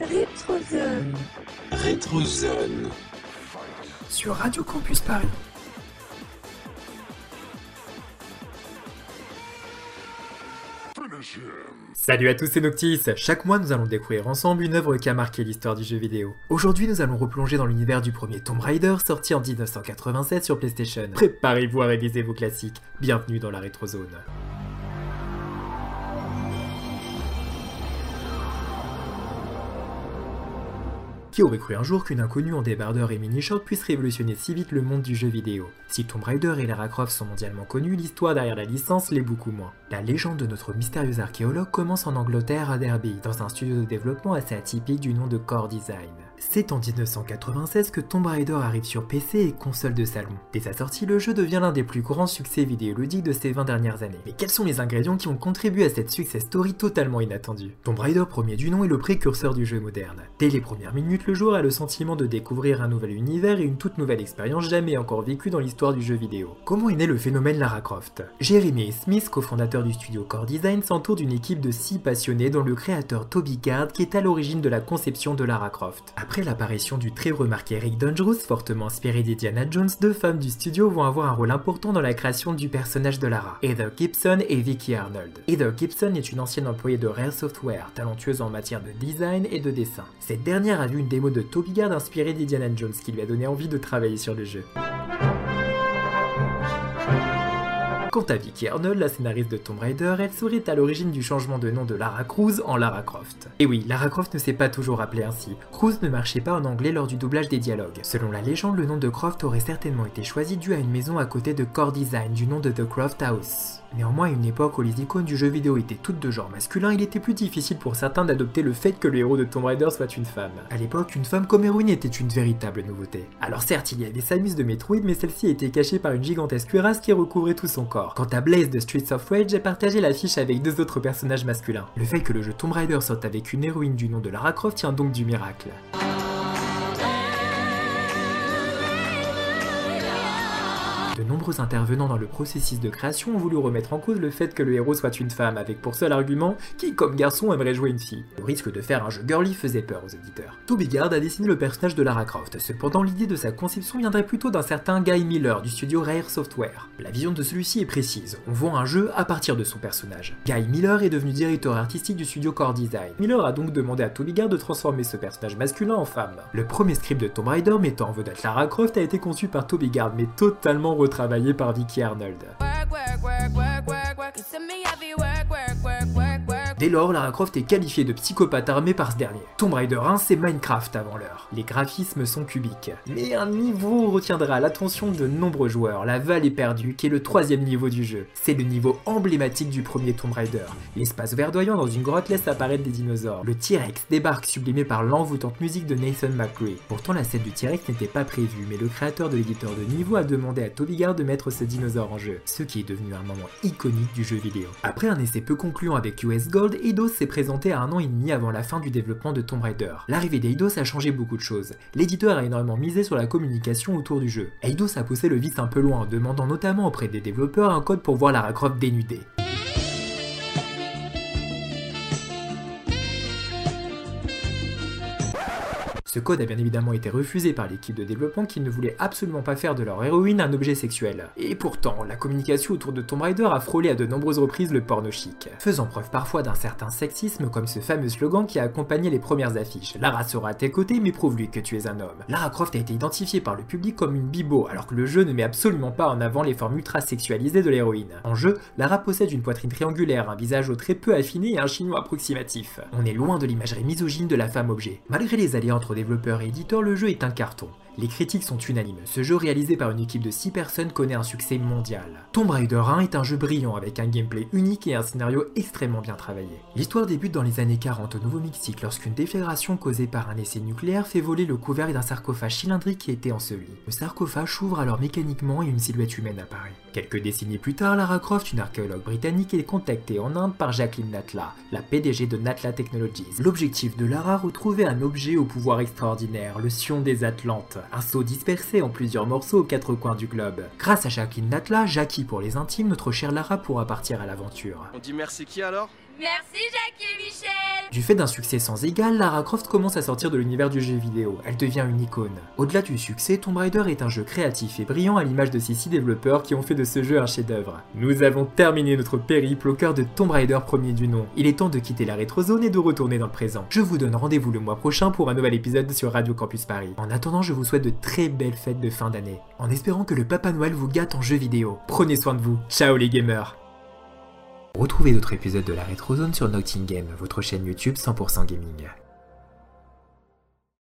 Rétrozone. Rétrozone. Sur Radio Campus Paris. Salut à tous, c'est Noctis Chaque mois, nous allons découvrir ensemble une œuvre qui a marqué l'histoire du jeu vidéo. Aujourd'hui, nous allons replonger dans l'univers du premier Tomb Raider, sorti en 1987 sur PlayStation. Préparez-vous à réviser vos classiques. Bienvenue dans la Rétrozone. Qui aurait cru un jour qu'une inconnue en débardeur et mini-short puisse révolutionner si vite le monde du jeu vidéo? Si Tomb Raider et Lara Croft sont mondialement connus, l'histoire derrière la licence l'est beaucoup moins. La légende de notre mystérieux archéologue commence en Angleterre à Derby, dans un studio de développement assez atypique du nom de Core Design. C'est en 1996 que Tomb Raider arrive sur PC et console de salon. Dès sa sortie, le jeu devient l'un des plus grands succès vidéoludiques de ces 20 dernières années. Mais quels sont les ingrédients qui ont contribué à cette success story totalement inattendue? Tomb Raider premier du nom est le précurseur du jeu moderne. Dès les premières minutes, le joueur a le sentiment de découvrir un nouvel univers et une toute nouvelle expérience jamais encore vécue dans l'histoire du jeu vidéo. Comment est né le phénomène Lara Croft? Jeremy Smith, cofondateur du studio Core Design, s'entoure d'une équipe de 6 passionnés dont le créateur Toby Gard qui est à l'origine de la conception de Lara Croft. L'apparition du très remarqué Rick Dangerous, fortement inspiré d'Indiana Jones, deux femmes du studio vont avoir un rôle important dans la création du personnage de Lara, Heather Gibson et Vicky Arnold. Heather Gibson est une ancienne employée de Rare Software, talentueuse en matière de design et de dessin. Cette dernière a vu une démo de Toby Gard inspirée d'Indiana Jones qui lui a donné envie de travailler sur le jeu. Quant à Vicky Arnold, la scénariste de Tomb Raider, elle serait à l'origine du changement de nom de Lara Cruz en Lara Croft. Et oui, Lara Croft ne s'est pas toujours appelée ainsi. Cruz ne marchait pas en anglais lors du doublage des dialogues. Selon la légende, le nom de Croft aurait certainement été choisi dû à une maison à côté de Core Design du nom de The Croft House. Néanmoins, à une époque où les icônes du jeu vidéo étaient toutes de genre masculin, il était plus difficile pour certains d'adopter le fait que le héros de Tomb Raider soit une femme. À l'époque, une femme comme héroïne était une véritable nouveauté. Alors certes, il y avait Samus de Metroid, mais celle-ci était cachée par une gigantesque cuirasse qui recouvrait tout son corps. Quant à Blaze de Streets of Rage, j'ai partagé l'affiche avec deux autres personnages masculins. Le fait que le jeu Tomb Raider sorte avec une héroïne du nom de Lara Croft tient donc du miracle. Nombreux intervenants dans le processus de création ont voulu remettre en cause le fait que le héros soit une femme, avec pour seul argument qui, comme garçon, aimerait jouer une fille. Le risque de faire un jeu girly faisait peur aux éditeurs. Toby Gard a dessiné le personnage de Lara Croft, cependant l'idée de sa conception viendrait plutôt d'un certain Guy Miller du studio Rare Software. La vision de celui-ci est précise, on voit un jeu à partir de son personnage. Guy Miller est devenu directeur artistique du studio Core Design. Miller a donc demandé à Toby Gard de transformer ce personnage masculin en femme. Le premier script de Tomb Raider mettant en vedette Lara Croft a été conçu par Toby Gard mais totalement retravaillé par Vicky Arnold. Dès lors, Lara Croft est qualifiée de psychopathe armée par ce dernier. Tomb Raider 1, c'est Minecraft avant l'heure. Les graphismes sont cubiques. Mais un niveau retiendra l'attention de nombreux joueurs, la vallée perdue, qui est le troisième niveau du jeu. C'est le niveau emblématique du premier Tomb Raider. L'espace verdoyant dans une grotte laisse apparaître des dinosaures. Le T-Rex débarque sublimé par l'envoûtante musique de Nathan McRae. Pourtant, la scène du T-Rex n'était pas prévue, mais le créateur de l'éditeur de niveau a demandé à Toby Gard de mettre ce dinosaure en jeu, ce qui est devenu un moment iconique du jeu vidéo. Après un essai peu concluant avec US Gold, Eidos s'est présenté à un an et demi avant la fin du développement de Tomb Raider. L'arrivée d'Eidos a changé beaucoup de choses. L'éditeur a énormément misé sur la communication autour du jeu. Eidos a poussé le vice un peu loin, demandant notamment auprès des développeurs un code pour voir Lara Croft dénudée. Ce code a bien évidemment été refusé par l'équipe de développement qui ne voulait absolument pas faire de leur héroïne un objet sexuel. Et pourtant, la communication autour de Tomb Raider a frôlé à de nombreuses reprises le porno chic, faisant preuve parfois d'un certain sexisme comme ce fameux slogan qui a accompagné les premières affiches. Lara sera à tes côtés mais prouve-lui que tu es un homme. Lara Croft a été identifiée par le public comme une bibo alors que le jeu ne met absolument pas en avant les formes ultra sexualisées de l'héroïne. En jeu, Lara possède une poitrine triangulaire, un visage au très peu affiné et un chinois approximatif. On est loin de l'imagerie misogyne de la femme objet. Malgré les alliés entre développeurs et éditeurs, le jeu est un carton. Les critiques sont unanimes, ce jeu réalisé par une équipe de 6 personnes connaît un succès mondial. Tomb Raider 1 est un jeu brillant avec un gameplay unique et un scénario extrêmement bien travaillé. L'histoire débute dans les années 40 au Nouveau-Mexique lorsqu'une déflagration causée par un essai nucléaire fait voler le couvercle d'un sarcophage cylindrique qui était enseveli. Le sarcophage s'ouvre alors mécaniquement et une silhouette humaine apparaît. Quelques décennies plus tard, Lara Croft, une archéologue britannique, est contactée en Inde par Jacqueline Natla, la PDG de Natla Technologies. L'objectif de Lara, retrouver un objet au pouvoir extraordinaire, le Sion des Atlantes, un sceau dispersé en plusieurs morceaux aux quatre coins du globe. Grâce à Jacqueline Natla, Jackie pour les intimes, notre chère Lara pourra partir à l'aventure. On dit merci qui alors? Merci Jackie et Michel Du fait d'un succès sans égal, Lara Croft commence à sortir de l'univers du jeu vidéo. Elle devient une icône. Au-delà du succès, Tomb Raider est un jeu créatif et brillant à l'image de ces six développeurs qui ont fait de ce jeu un chef-d'œuvre. Nous avons terminé notre périple au cœur de Tomb Raider premier du nom. Il est temps de quitter la rétrozone et de retourner dans le présent. Je vous donne rendez-vous le mois prochain pour un nouvel épisode sur Radio Campus Paris. En attendant, je vous souhaite de très belles fêtes de fin d'année, en espérant que le Papa Noël vous gâte en jeu vidéo. Prenez soin de vous. Ciao les gamers Retrouvez d'autres épisodes de la Rétrozone sur Noctingame, votre chaîne YouTube 100% gaming.